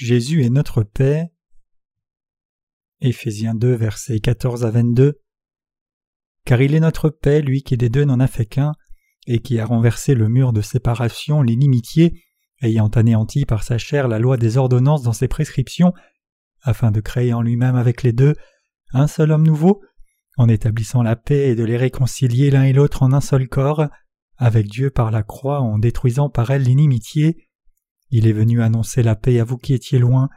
Jésus est notre paix. Éphésiens 2, versets 14 à 22. Car il est notre paix, lui qui des deux n'en a fait qu'un, et qui a renversé le mur de séparation, l'inimitié, ayant anéanti par sa chair la loi des ordonnances dans ses prescriptions, afin de créer en lui-même avec les deux un seul homme nouveau, en établissant la paix et de les réconcilier l'un et l'autre en un seul corps, avec Dieu par la croix en détruisant par elle l'inimitié. Il est venu annoncer la paix à vous qui étiez loin,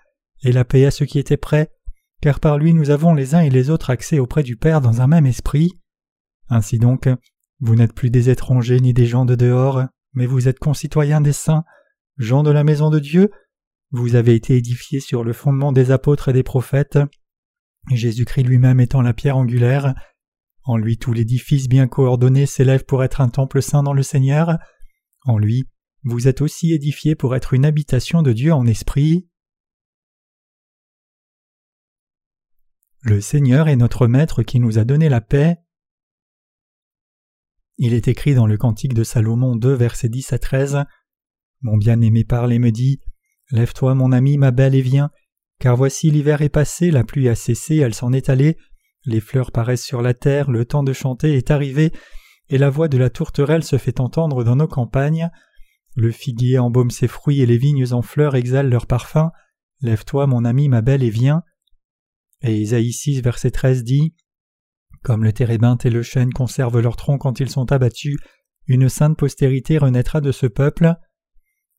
et la paix à ceux qui étaient près, car par lui nous avons les uns et les autres accès auprès du Père dans un même esprit. Ainsi donc, vous n'êtes plus des étrangers ni des gens de dehors, mais vous êtes concitoyens des saints, gens de la maison de Dieu, vous avez été édifiés sur le fondement des apôtres et des prophètes, Jésus-Christ lui-même étant la pierre angulaire. En lui tout l'édifice bien coordonné s'élève pour être un temple saint dans le Seigneur. En lui, vous êtes aussi édifiés pour être une habitation de Dieu en esprit. Le Seigneur est notre Maître qui nous a donné la paix. Il est écrit dans le Cantique de Salomon 2, versets 10 à 13. Mon bien-aimé parle et me dit Lève-toi, mon ami, ma belle, et viens, car voici l'hiver est passé, la pluie a cessé, elle s'en est allée, les fleurs paraissent sur la terre, le temps de chanter est arrivé, et la voix de la tourterelle se fait entendre dans nos campagnes. Le figuier embaume ses fruits et les vignes en fleurs exhalent leur parfum. Lève-toi, mon ami, ma belle, et viens. Et Isaïe 6, verset 13 dit Comme le térébinthe et le chêne conservent leur tronc quand ils sont abattus, une sainte postérité renaîtra de ce peuple.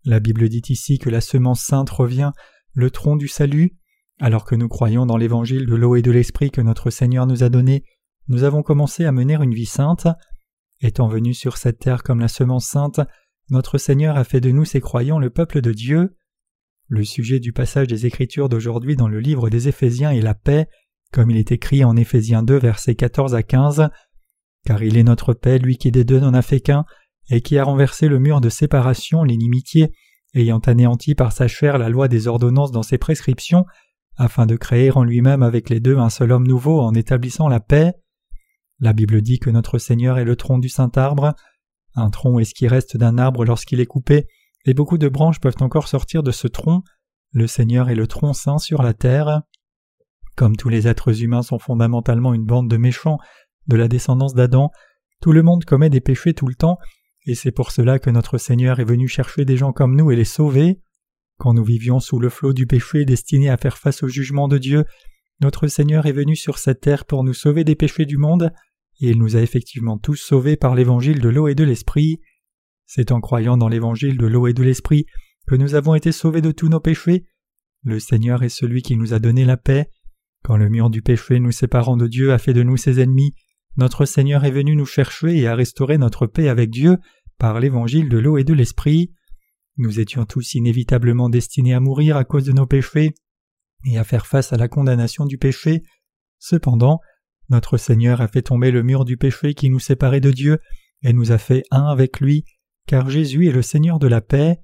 La Bible dit ici que la semence sainte revient, le tronc du salut. Alors que nous croyons dans l'évangile de l'eau et de l'esprit que notre Seigneur nous a donné, nous avons commencé à mener une vie sainte. Étant venus sur cette terre comme la semence sainte, notre Seigneur a fait de nous ses croyants le peuple de Dieu. Le sujet du passage des Écritures d'aujourd'hui dans le livre des Éphésiens est la paix, comme il est écrit en Éphésiens 2 versets 14 à 15. Car il est notre paix, lui qui des deux n'en a fait qu'un, et qui a renversé le mur de séparation, l'inimitié, ayant anéanti par sa chair la loi des ordonnances dans ses prescriptions, afin de créer en lui-même avec les deux un seul homme nouveau en établissant la paix. La Bible dit que notre Seigneur est le tronc du saint arbre. Un tronc est ce qui reste d'un arbre lorsqu'il est coupé, et beaucoup de branches peuvent encore sortir de ce tronc. Le Seigneur est le tronc saint sur la terre. Comme tous les êtres humains sont fondamentalement une bande de méchants, de la descendance d'Adam, tout le monde commet des péchés tout le temps, et c'est pour cela que notre Seigneur est venu chercher des gens comme nous et les sauver. Quand nous vivions sous le flot du péché destiné à faire face au jugement de Dieu, notre Seigneur est venu sur cette terre pour nous sauver des péchés du monde, il nous a effectivement tous sauvés par l'évangile de l'eau et de l'esprit. C'est en croyant dans l'évangile de l'eau et de l'esprit que nous avons été sauvés de tous nos péchés. Le Seigneur est celui qui nous a donné la paix. Quand le mur du péché nous séparant de Dieu a fait de nous ses ennemis, notre Seigneur est venu nous chercher et a restauré notre paix avec Dieu par l'évangile de l'eau et de l'esprit. Nous étions tous inévitablement destinés à mourir à cause de nos péchés et à faire face à la condamnation du péché. Cependant, notre Seigneur a fait tomber le mur du péché qui nous séparait de Dieu et nous a fait un avec lui, car Jésus est le Seigneur de la paix.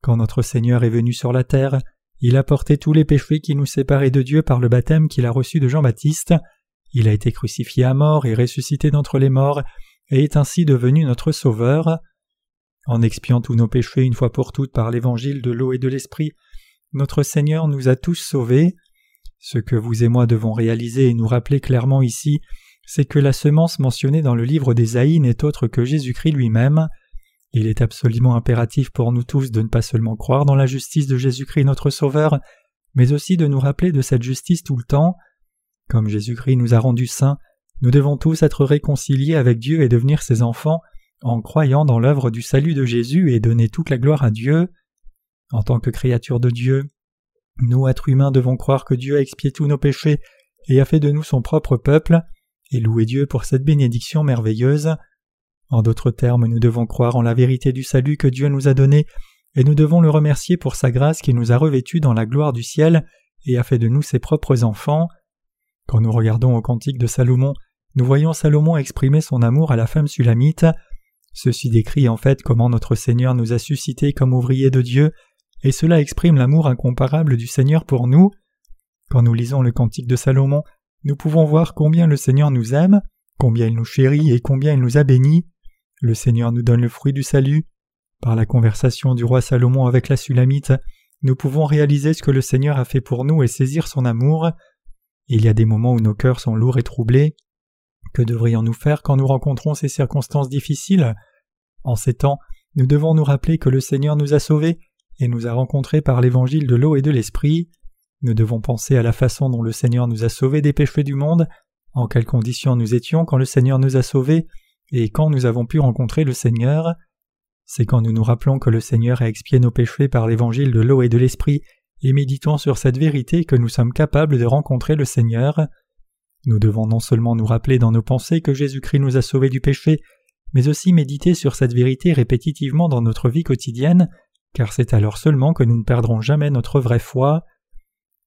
Quand notre Seigneur est venu sur la terre, il a porté tous les péchés qui nous séparaient de Dieu par le baptême qu'il a reçu de Jean-Baptiste. Il a été crucifié à mort et ressuscité d'entre les morts, et est ainsi devenu notre Sauveur. En expiant tous nos péchés une fois pour toutes par l'évangile de l'eau et de l'esprit, notre Seigneur nous a tous sauvés. Ce que vous et moi devons réaliser et nous rappeler clairement ici, c'est que la semence mentionnée dans le livre d'Ésaïe n'est autre que Jésus-Christ lui-même. Il est absolument impératif pour nous tous de ne pas seulement croire dans la justice de Jésus-Christ notre Sauveur, mais aussi de nous rappeler de cette justice tout le temps. Comme Jésus-Christ nous a rendus saints, nous devons tous être réconciliés avec Dieu et devenir ses enfants en croyant dans l'œuvre du salut de Jésus et donner toute la gloire à Dieu. En tant que créatures de Dieu, nous, êtres humains, devons croire que Dieu a expié tous nos péchés et a fait de nous son propre peuple, et louer Dieu pour cette bénédiction merveilleuse. En d'autres termes, nous devons croire en la vérité du salut que Dieu nous a donné, et nous devons le remercier pour sa grâce qui nous a revêtus dans la gloire du ciel et a fait de nous ses propres enfants. Quand nous regardons au cantique de Salomon, nous voyons Salomon exprimer son amour à la femme sulamite. Ceci décrit en fait comment notre Seigneur nous a suscités comme ouvriers de Dieu, et cela exprime l'amour incomparable du Seigneur pour nous. Quand nous lisons le cantique de Salomon, nous pouvons voir combien le Seigneur nous aime, combien il nous chérit et combien il nous a bénis. Le Seigneur nous donne le fruit du salut. Par la conversation du roi Salomon avec la Sulamite, nous pouvons réaliser ce que le Seigneur a fait pour nous et saisir son amour. Il y a des moments où nos cœurs sont lourds et troublés. Que devrions-nous faire quand nous rencontrons ces circonstances difficiles? En ces temps, nous devons nous rappeler que le Seigneur nous a sauvés et nous a rencontrés par l'évangile de l'eau et de l'esprit. Nous devons penser à la façon dont le Seigneur nous a sauvés des péchés du monde, en quelles conditions nous étions quand le Seigneur nous a sauvés, et quand nous avons pu rencontrer le Seigneur. C'est quand nous nous rappelons que le Seigneur a expié nos péchés par l'évangile de l'eau et de l'esprit, et méditons sur cette vérité que nous sommes capables de rencontrer le Seigneur. Nous devons non seulement nous rappeler dans nos pensées que Jésus-Christ nous a sauvés du péché, mais aussi méditer sur cette vérité répétitivement dans notre vie quotidienne, car c'est alors seulement que nous ne perdrons jamais notre vraie foi.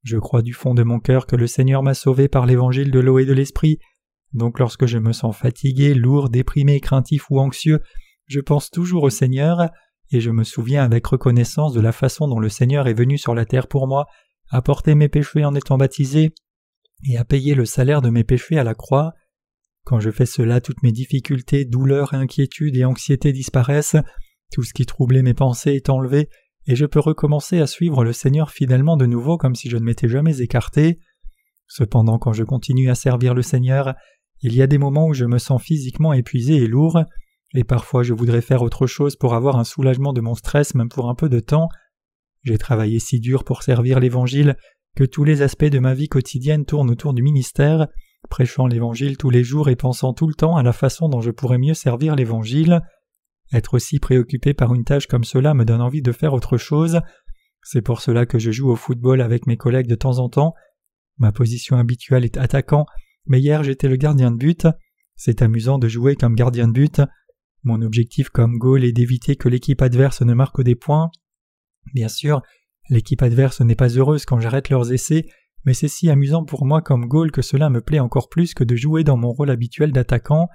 Je crois du fond de mon cœur que le Seigneur m'a sauvé par l'évangile de l'eau et de l'esprit, donc lorsque je me sens fatigué, lourd, déprimé, craintif ou anxieux, je pense toujours au Seigneur, et je me souviens avec reconnaissance de la façon dont le Seigneur est venu sur la terre pour moi, à porter mes péchés en étant baptisé, et à payer le salaire de mes péchés à la croix. Quand je fais cela, toutes mes difficultés, douleurs, inquiétudes et anxiétés disparaissent, tout ce qui troublait mes pensées est enlevé, et je peux recommencer à suivre le Seigneur fidèlement de nouveau comme si je ne m'étais jamais écarté. Cependant, quand je continue à servir le Seigneur, il y a des moments où je me sens physiquement épuisé et lourd, et parfois je voudrais faire autre chose pour avoir un soulagement de mon stress même pour un peu de temps. J'ai travaillé si dur pour servir l'Évangile que tous les aspects de ma vie quotidienne tournent autour du ministère, prêchant l'Évangile tous les jours et pensant tout le temps à la façon dont je pourrais mieux servir l'Évangile. Être aussi préoccupé par une tâche comme cela me donne envie de faire autre chose. C'est pour cela que je joue au football avec mes collègues de temps en temps. Ma position habituelle est attaquant, mais hier j'étais le gardien de but. C'est amusant de jouer comme gardien de but. Mon objectif comme goal est d'éviter que l'équipe adverse ne marque des points. Bien sûr, l'équipe adverse n'est pas heureuse quand j'arrête leurs essais, mais c'est si amusant pour moi comme goal que cela me plaît encore plus que de jouer dans mon rôle habituel d'attaquant.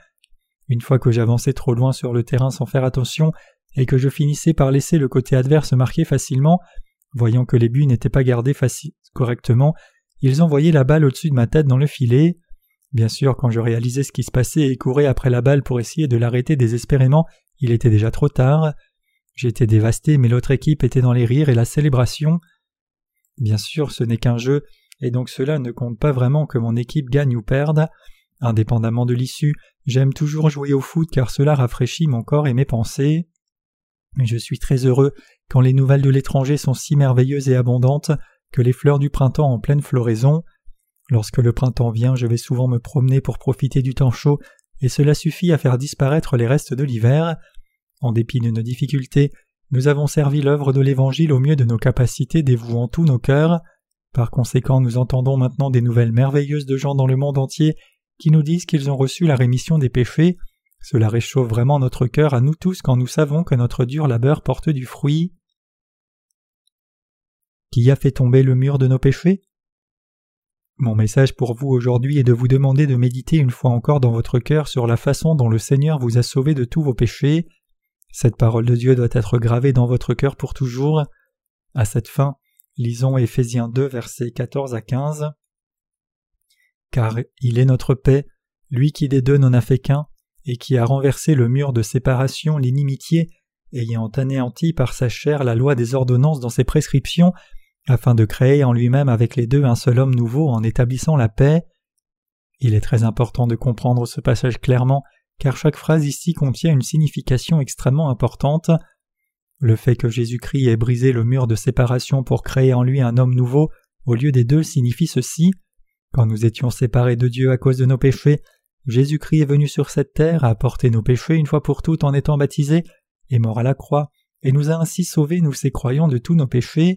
Une fois que j'avançais trop loin sur le terrain sans faire attention, et que je finissais par laisser le côté adverse marquer facilement, voyant que les buts n'étaient pas gardés correctement, ils envoyaient la balle au-dessus de ma tête dans le filet. Bien sûr, quand je réalisais ce qui se passait et courais après la balle pour essayer de l'arrêter désespérément, il était déjà trop tard. J'étais dévasté, mais l'autre équipe était dans les rires et la célébration. Bien sûr, ce n'est qu'un jeu, et donc cela ne compte pas vraiment que mon équipe gagne ou perde. Indépendamment de l'issue, j'aime toujours jouer au foot car cela rafraîchit mon corps et mes pensées. Je suis très heureux quand les nouvelles de l'étranger sont si merveilleuses et abondantes que les fleurs du printemps en pleine floraison. Lorsque le printemps vient, je vais souvent me promener pour profiter du temps chaud, et cela suffit à faire disparaître les restes de l'hiver. En dépit de nos difficultés, nous avons servi l'œuvre de l'Évangile au mieux de nos capacités, dévouant tous nos cœurs. Par conséquent, nous entendons maintenant des nouvelles merveilleuses de gens dans le monde entier qui nous disent qu'ils ont reçu la rémission des péchés. Cela réchauffe vraiment notre cœur à nous tous quand nous savons que notre dur labeur porte du fruit. Qui a fait tomber le mur de nos péchés? Mon message pour vous aujourd'hui est de vous demander de méditer une fois encore dans votre cœur sur la façon dont le Seigneur vous a sauvé de tous vos péchés. Cette parole de Dieu doit être gravée dans votre cœur pour toujours. À cette fin, lisons Éphésiens 2 versets 14 à 15. Car il est notre paix, lui qui des deux n'en a fait qu'un, et qui a renversé le mur de séparation, l'inimitié, ayant anéanti par sa chair la loi des ordonnances dans ses prescriptions, afin de créer en lui-même avec les deux un seul homme nouveau en établissant la paix. Il est très important de comprendre ce passage clairement, car chaque phrase ici contient une signification extrêmement importante. Le fait que Jésus-Christ ait brisé le mur de séparation pour créer en lui un homme nouveau au lieu des deux signifie ceci. Quand nous étions séparés de Dieu à cause de nos péchés, Jésus-Christ est venu sur cette terre, a porté nos péchés une fois pour toutes en étant baptisé, est mort à la croix, et nous a ainsi sauvés, nous ces croyants, de tous nos péchés.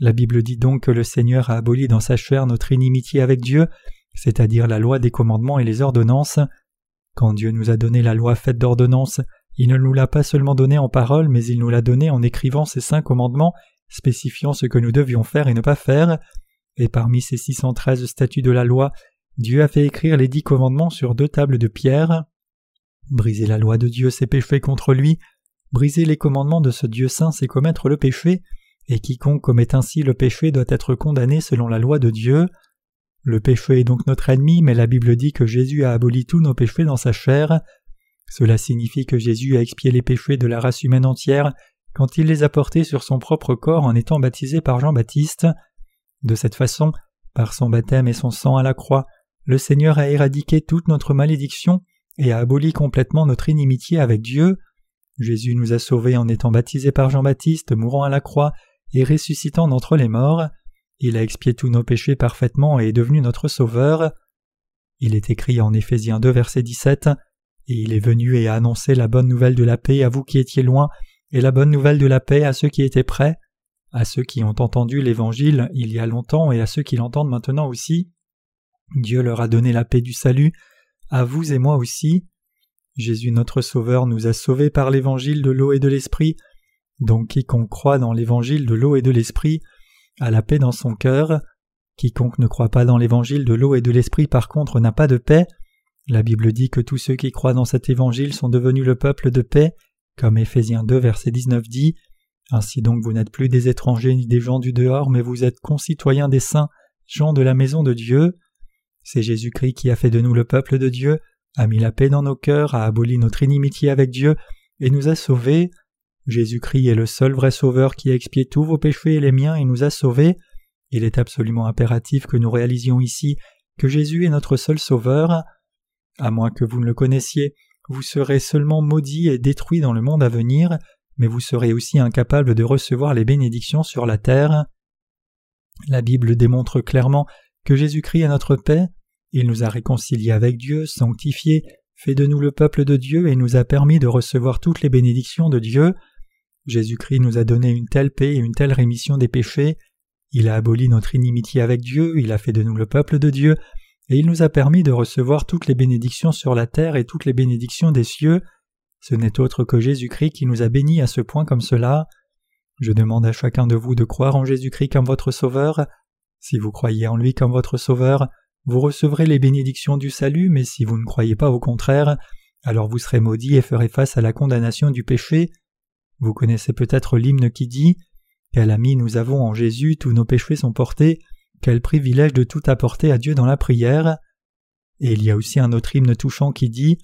La Bible dit donc que le Seigneur a aboli dans sa chair notre inimitié avec Dieu, c'est-à-dire la loi des commandements et les ordonnances. Quand Dieu nous a donné la loi faite d'ordonnances, il ne nous l'a pas seulement donnée en parole, mais il nous l'a donnée en écrivant ces cinq commandements, spécifiant ce que nous devions faire et ne pas faire. Et parmi ces 613 statuts de la loi, Dieu a fait écrire les dix commandements sur deux tables de pierre. Briser la loi de Dieu, c'est pécher contre lui. Briser les commandements de ce Dieu saint, c'est commettre le péché et quiconque commet ainsi le péché doit être condamné selon la loi de Dieu. Le péché est donc notre ennemi, mais la Bible dit que Jésus a aboli tous nos péchés dans sa chair. Cela signifie que Jésus a expié les péchés de la race humaine entière quand il les a portés sur son propre corps en étant baptisé par Jean-Baptiste. De cette façon, par son baptême et son sang à la croix, le Seigneur a éradiqué toute notre malédiction et a aboli complètement notre inimitié avec Dieu. Jésus nous a sauvés en étant baptisé par Jean-Baptiste, mourant à la croix et ressuscitant d'entre les morts. Il a expié tous nos péchés parfaitement et est devenu notre Sauveur. Il est écrit en Éphésiens 2 verset 17 Et il est venu et a annoncé la bonne nouvelle de la paix à vous qui étiez loin, et la bonne nouvelle de la paix à ceux qui étaient près, à ceux qui ont entendu l'Évangile il y a longtemps et à ceux qui l'entendent maintenant aussi. Dieu leur a donné la paix du salut, à vous et moi aussi. Jésus notre Sauveur nous a sauvés par l'Évangile de l'eau et de l'Esprit, donc quiconque croit dans l'Évangile de l'eau et de l'Esprit a la paix dans son cœur. Quiconque ne croit pas dans l'évangile de l'eau et de l'esprit par contre n'a pas de paix. La Bible dit que tous ceux qui croient dans cet évangile sont devenus le peuple de paix, comme Éphésiens 2 verset 19 dit. Ainsi donc vous n'êtes plus des étrangers ni des gens du dehors, mais vous êtes concitoyens des saints, gens de la maison de Dieu. C'est Jésus-Christ qui a fait de nous le peuple de Dieu, a mis la paix dans nos cœurs, a aboli notre inimitié avec Dieu, et nous a sauvés. Jésus-Christ est le seul vrai Sauveur qui a expié tous vos péchés et les miens et nous a sauvés. Il est absolument impératif que nous réalisions ici que Jésus est notre seul Sauveur. À moins que vous ne le connaissiez, vous serez seulement maudit et détruit dans le monde à venir, mais vous serez aussi incapable de recevoir les bénédictions sur la terre. La Bible démontre clairement que Jésus-Christ est notre paix, il nous a réconciliés avec Dieu, sanctifiés, fait de nous le peuple de Dieu et nous a permis de recevoir toutes les bénédictions de Dieu. Jésus-Christ nous a donné une telle paix et une telle rémission des péchés, il a aboli notre inimitié avec Dieu, il a fait de nous le peuple de Dieu, et il nous a permis de recevoir toutes les bénédictions sur la terre et toutes les bénédictions des cieux. Ce n'est autre que Jésus-Christ qui nous a bénis à ce point comme cela. Je demande à chacun de vous de croire en Jésus-Christ comme votre Sauveur. Si vous croyez en lui comme votre Sauveur, vous recevrez les bénédictions du salut, mais si vous ne croyez pas au contraire, alors vous serez maudit et ferez face à la condamnation du péché. Vous connaissez peut-être l'hymne qui dit Quel ami nous avons en Jésus, tous nos péchés sont portés, quel privilège de tout apporter à Dieu dans la prière. Et il y a aussi un autre hymne touchant qui dit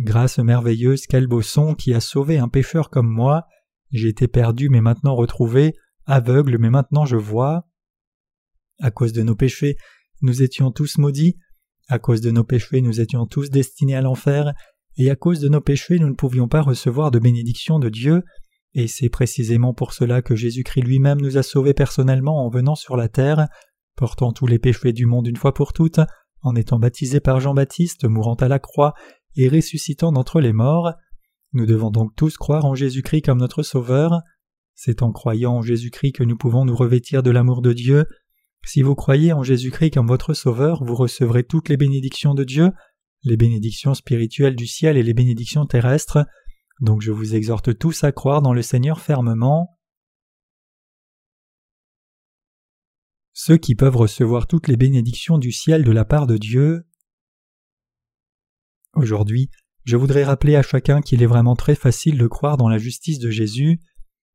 Grâce merveilleuse, quel beau son qui a sauvé un pécheur comme moi. J'ai été perdu mais maintenant retrouvé, aveugle mais maintenant je vois. À cause de nos péchés, nous étions tous maudits, à cause de nos péchés nous étions tous destinés à l'enfer, et à cause de nos péchés nous ne pouvions pas recevoir de bénédiction de Dieu, et c'est précisément pour cela que Jésus-Christ lui-même nous a sauvés personnellement en venant sur la terre, portant tous les péchés du monde une fois pour toutes, en étant baptisé par Jean-Baptiste, mourant à la croix et ressuscitant d'entre les morts. Nous devons donc tous croire en Jésus-Christ comme notre Sauveur. C'est en croyant en Jésus-Christ que nous pouvons nous revêtir de l'amour de Dieu. Si vous croyez en Jésus-Christ comme votre Sauveur, vous recevrez toutes les bénédictions de Dieu, les bénédictions spirituelles du ciel et les bénédictions terrestres. Donc je vous exhorte tous à croire dans le Seigneur fermement. Ceux qui peuvent recevoir toutes les bénédictions du ciel de la part de Dieu. Aujourd'hui, je voudrais rappeler à chacun qu'il est vraiment très facile de croire dans la justice de Jésus.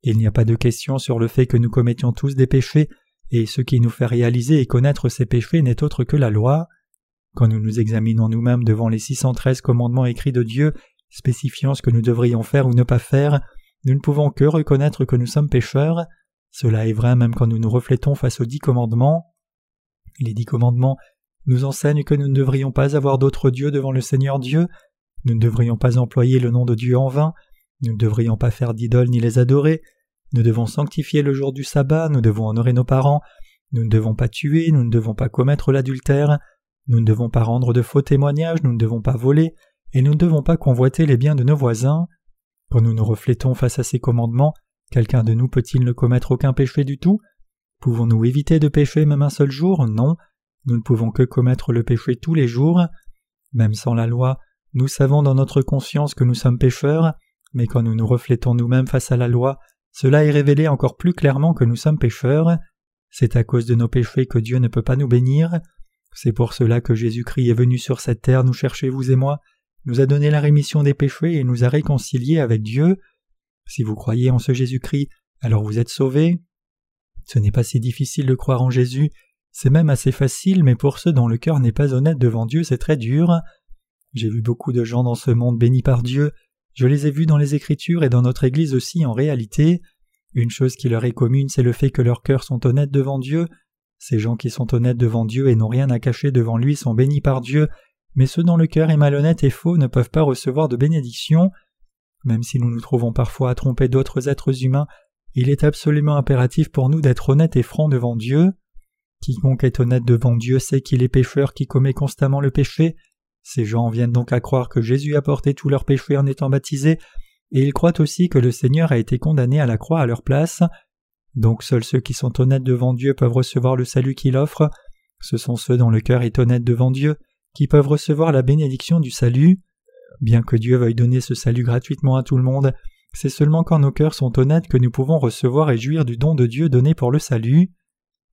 Il n'y a pas de question sur le fait que nous commettions tous des péchés, et ce qui nous fait réaliser et connaître ces péchés n'est autre que la loi. Quand nous nous examinons nous-mêmes devant les 613 commandements écrits de Dieu spécifiant ce que nous devrions faire ou ne pas faire, nous ne pouvons que reconnaître que nous sommes pécheurs. Cela est vrai même quand nous nous reflétons face aux dix commandements. Les dix commandements nous enseignent que nous ne devrions pas avoir d'autre Dieu devant le Seigneur Dieu, nous ne devrions pas employer le nom de Dieu en vain, nous ne devrions pas faire d'idoles ni les adorer, nous devons sanctifier le jour du sabbat, nous devons honorer nos parents, nous ne devons pas tuer, nous ne devons pas commettre l'adultère, nous ne devons pas rendre de faux témoignages, nous ne devons pas voler, et nous ne devons pas convoiter les biens de nos voisins. Quand nous nous reflétons face à ces commandements, quelqu'un de nous peut-il ne commettre aucun péché du tout? Pouvons-nous éviter de pécher même un seul jour? Non. Nous ne pouvons que commettre le péché tous les jours. Même sans la loi, nous savons dans notre conscience que nous sommes pécheurs, mais quand nous nous reflétons nous-mêmes face à la loi, cela est révélé encore plus clairement que nous sommes pécheurs. C'est à cause de nos péchés que Dieu ne peut pas nous bénir. C'est pour cela que Jésus-Christ est venu sur cette terre nous chercher, vous et moi, nous a donné la rémission des péchés et nous a réconciliés avec Dieu. Si vous croyez en ce Jésus-Christ, alors vous êtes sauvés. Ce n'est pas si difficile de croire en Jésus, c'est même assez facile, mais pour ceux dont le cœur n'est pas honnête devant Dieu, c'est très dur. J'ai vu beaucoup de gens dans ce monde bénis par Dieu, je les ai vus dans les Écritures et dans notre Église aussi en réalité. Une chose qui leur est commune, c'est le fait que leurs cœurs sont honnêtes devant Dieu. Ces gens qui sont honnêtes devant Dieu et n'ont rien à cacher devant lui sont bénis par Dieu, mais ceux dont le cœur est malhonnête et faux ne peuvent pas recevoir de bénédiction. Même si nous nous trouvons parfois à tromper d'autres êtres humains, il est absolument impératif pour nous d'être honnêtes et francs devant Dieu. Quiconque est honnête devant Dieu sait qu'il est pécheur qui commet constamment le péché. Ces gens viennent donc à croire que Jésus a porté tous leurs péchés en étant baptisé, et ils croient aussi que le Seigneur a été condamné à la croix à leur place. Donc seuls ceux qui sont honnêtes devant Dieu peuvent recevoir le salut qu'il offre. Ce sont ceux dont le cœur est honnête devant Dieu qui peuvent recevoir la bénédiction du salut. Bien que Dieu veuille donner ce salut gratuitement à tout le monde, c'est seulement quand nos cœurs sont honnêtes que nous pouvons recevoir et jouir du don de Dieu donné pour le salut.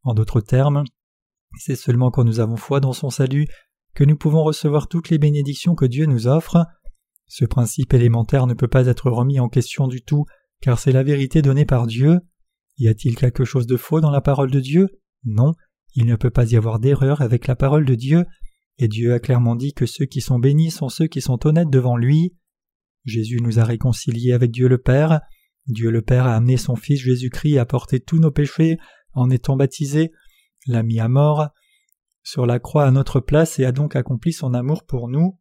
En d'autres termes, c'est seulement quand nous avons foi dans son salut que nous pouvons recevoir toutes les bénédictions que Dieu nous offre. Ce principe élémentaire ne peut pas être remis en question du tout, car c'est la vérité donnée par Dieu. Y a-t-il quelque chose de faux dans la parole de Dieu? Non, il ne peut pas y avoir d'erreur avec la parole de Dieu, et Dieu a clairement dit que ceux qui sont bénis sont ceux qui sont honnêtes devant lui. Jésus nous a réconciliés avec Dieu le Père. Dieu le Père a amené son Fils Jésus-Christ à porter tous nos péchés en étant baptisé, l'a mis à mort sur la croix à notre place et a donc accompli son amour pour nous.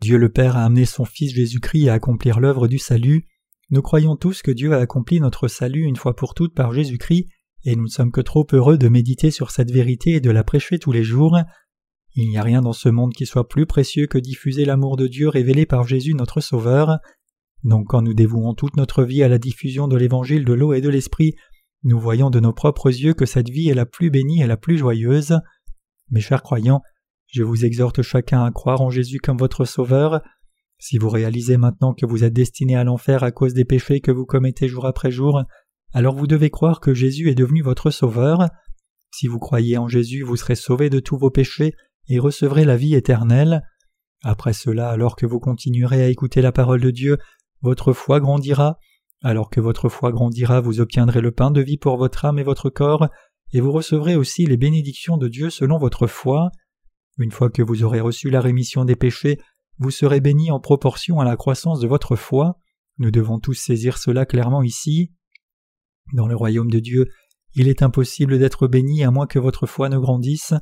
Dieu le Père a amené son Fils Jésus-Christ à accomplir l'œuvre du salut. Nous croyons tous que Dieu a accompli notre salut une fois pour toutes par Jésus-Christ, et nous ne sommes que trop heureux de méditer sur cette vérité et de la prêcher tous les jours. Il n'y a rien dans ce monde qui soit plus précieux que diffuser l'amour de Dieu révélé par Jésus notre Sauveur. Donc quand nous dévouons toute notre vie à la diffusion de l'évangile de l'eau et de l'esprit, nous voyons de nos propres yeux que cette vie est la plus bénie et la plus joyeuse. Mes chers croyants, je vous exhorte chacun à croire en Jésus comme votre Sauveur. Si vous réalisez maintenant que vous êtes destiné à l'enfer à cause des péchés que vous commettez jour après jour, alors vous devez croire que Jésus est devenu votre Sauveur. Si vous croyez en Jésus, vous serez sauvé de tous vos péchés et recevrez la vie éternelle. Après cela, alors que vous continuerez à écouter la parole de Dieu, votre foi grandira. Alors que votre foi grandira, vous obtiendrez le pain de vie pour votre âme et votre corps, et vous recevrez aussi les bénédictions de Dieu selon votre foi. Une fois que vous aurez reçu la rémission des péchés, vous serez bénis en proportion à la croissance de votre foi. Nous devons tous saisir cela clairement ici. Dans le royaume de Dieu, il est impossible d'être béni à moins que votre foi ne grandisse.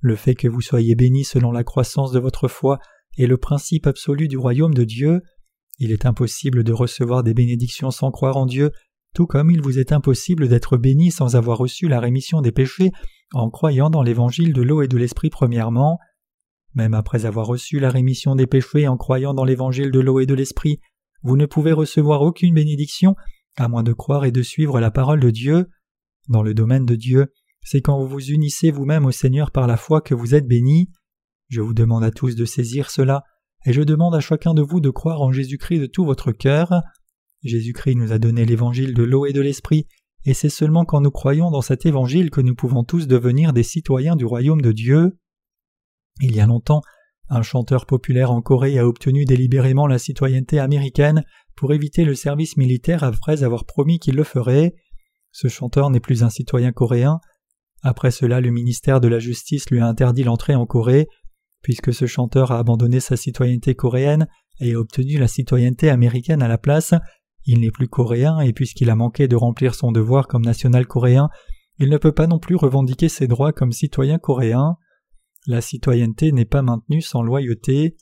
Le fait que vous soyez bénis selon la croissance de votre foi est le principe absolu du royaume de Dieu. Il est impossible de recevoir des bénédictions sans croire en Dieu, tout comme il vous est impossible d'être béni sans avoir reçu la rémission des péchés en croyant dans l'évangile de l'eau et de l'esprit premièrement. Même après avoir reçu la rémission des péchés en croyant dans l'évangile de l'eau et de l'esprit, vous ne pouvez recevoir aucune bénédiction à moins de croire et de suivre la parole de Dieu. Dans le domaine de Dieu, c'est quand vous vous unissez vous-même au Seigneur par la foi que vous êtes bénis. Je vous demande à tous de saisir cela, et je demande à chacun de vous de croire en Jésus-Christ de tout votre cœur. Jésus-Christ nous a donné l'évangile de l'eau et de l'esprit, et c'est seulement quand nous croyons dans cet évangile que nous pouvons tous devenir des citoyens du royaume de Dieu. Il y a longtemps, un chanteur populaire en Corée a obtenu délibérément la citoyenneté américaine pour éviter le service militaire après avoir promis qu'il le ferait. Ce chanteur n'est plus un citoyen coréen, après cela, le ministère de la Justice lui a interdit l'entrée en Corée. Puisque ce chanteur a abandonné sa citoyenneté coréenne et a obtenu la citoyenneté américaine à la place, il n'est plus coréen et puisqu'il a manqué de remplir son devoir comme national coréen, il ne peut pas non plus revendiquer ses droits comme citoyen coréen. La citoyenneté n'est pas maintenue sans loyauté.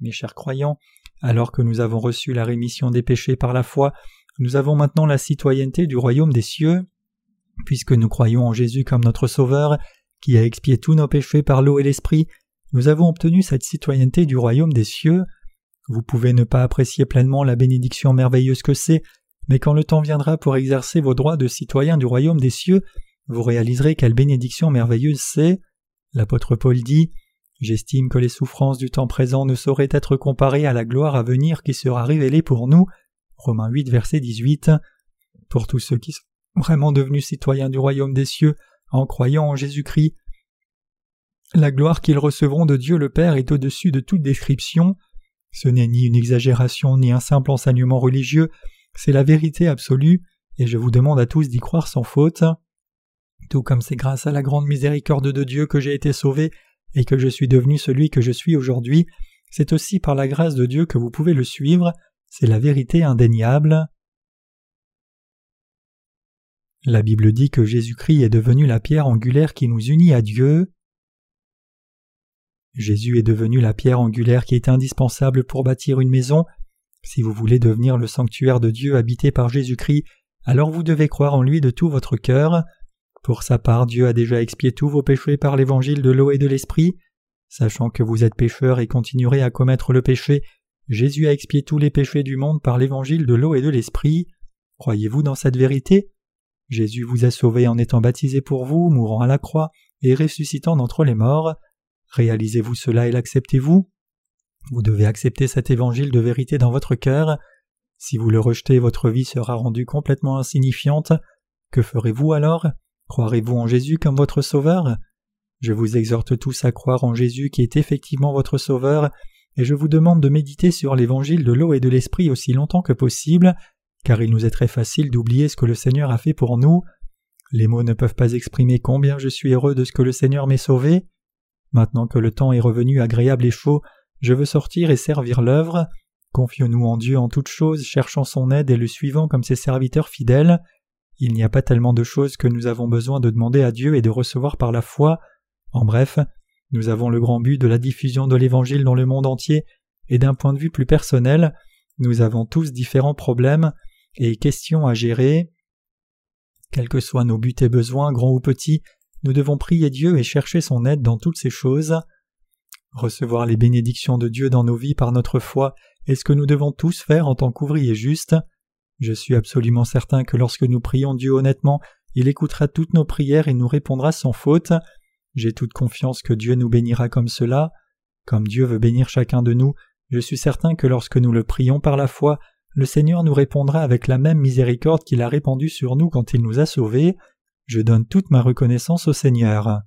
Mes chers croyants, alors que nous avons reçu la rémission des péchés par la foi, nous avons maintenant la citoyenneté du royaume des cieux. Puisque nous croyons en Jésus comme notre Sauveur, qui a expié tous nos péchés par l'eau et l'Esprit, nous avons obtenu cette citoyenneté du royaume des cieux. Vous pouvez ne pas apprécier pleinement la bénédiction merveilleuse que c'est, mais quand le temps viendra pour exercer vos droits de citoyen du royaume des cieux, vous réaliserez quelle bénédiction merveilleuse c'est. L'apôtre Paul dit J'estime que les souffrances du temps présent ne sauraient être comparées à la gloire à venir qui sera révélée pour nous. Romains 8, verset 18. Pour tous ceux qui sont vraiment devenus citoyens du royaume des cieux en croyant en Jésus-Christ. La gloire qu'ils recevront de Dieu le Père est au-dessus de toute description. Ce n'est ni une exagération ni un simple enseignement religieux, c'est la vérité absolue, et je vous demande à tous d'y croire sans faute. Tout comme c'est grâce à la grande miséricorde de Dieu que j'ai été sauvé et que je suis devenu celui que je suis aujourd'hui, c'est aussi par la grâce de Dieu que vous pouvez le suivre, c'est la vérité indéniable. La Bible dit que Jésus-Christ est devenu la pierre angulaire qui nous unit à Dieu. Jésus est devenu la pierre angulaire qui est indispensable pour bâtir une maison. Si vous voulez devenir le sanctuaire de Dieu habité par Jésus-Christ, alors vous devez croire en lui de tout votre cœur. Pour sa part, Dieu a déjà expié tous vos péchés par l'évangile de l'eau et de l'esprit. Sachant que vous êtes pécheurs et continuerez à commettre le péché, Jésus a expié tous les péchés du monde par l'évangile de l'eau et de l'esprit. Croyez-vous dans cette vérité? Jésus vous a sauvé en étant baptisé pour vous, mourant à la croix et ressuscitant d'entre les morts. Réalisez-vous cela et l'acceptez-vous? Vous devez accepter cet évangile de vérité dans votre cœur. Si vous le rejetez, votre vie sera rendue complètement insignifiante. Que ferez-vous alors? Croirez-vous en Jésus comme votre Sauveur? Je vous exhorte tous à croire en Jésus qui est effectivement votre Sauveur, et je vous demande de méditer sur l'évangile de l'eau et de l'esprit aussi longtemps que possible, car il nous est très facile d'oublier ce que le Seigneur a fait pour nous. Les mots ne peuvent pas exprimer combien je suis heureux de ce que le Seigneur m'ait sauvé. Maintenant que le temps est revenu agréable et chaud, je veux sortir et servir l'œuvre. Confions-nous en Dieu en toutes choses, cherchant son aide et le suivant comme ses serviteurs fidèles. Il n'y a pas tellement de choses que nous avons besoin de demander à Dieu et de recevoir par la foi. En bref, nous avons le grand but de la diffusion de l'Évangile dans le monde entier, et d'un point de vue plus personnel, nous avons tous différents problèmes et questions à gérer. Quels que soient nos buts et besoins, grands ou petits, nous devons prier Dieu et chercher son aide dans toutes ces choses. Recevoir les bénédictions de Dieu dans nos vies par notre foi est ce que nous devons tous faire en tant qu'ouvriers justes. Je suis absolument certain que lorsque nous prions Dieu honnêtement, il écoutera toutes nos prières et nous répondra sans faute. J'ai toute confiance que Dieu nous bénira comme cela. Comme Dieu veut bénir chacun de nous, je suis certain que lorsque nous le prions par la foi, le Seigneur nous répondra avec la même miséricorde qu'il a répandue sur nous quand il nous a sauvés. Je donne toute ma reconnaissance au Seigneur.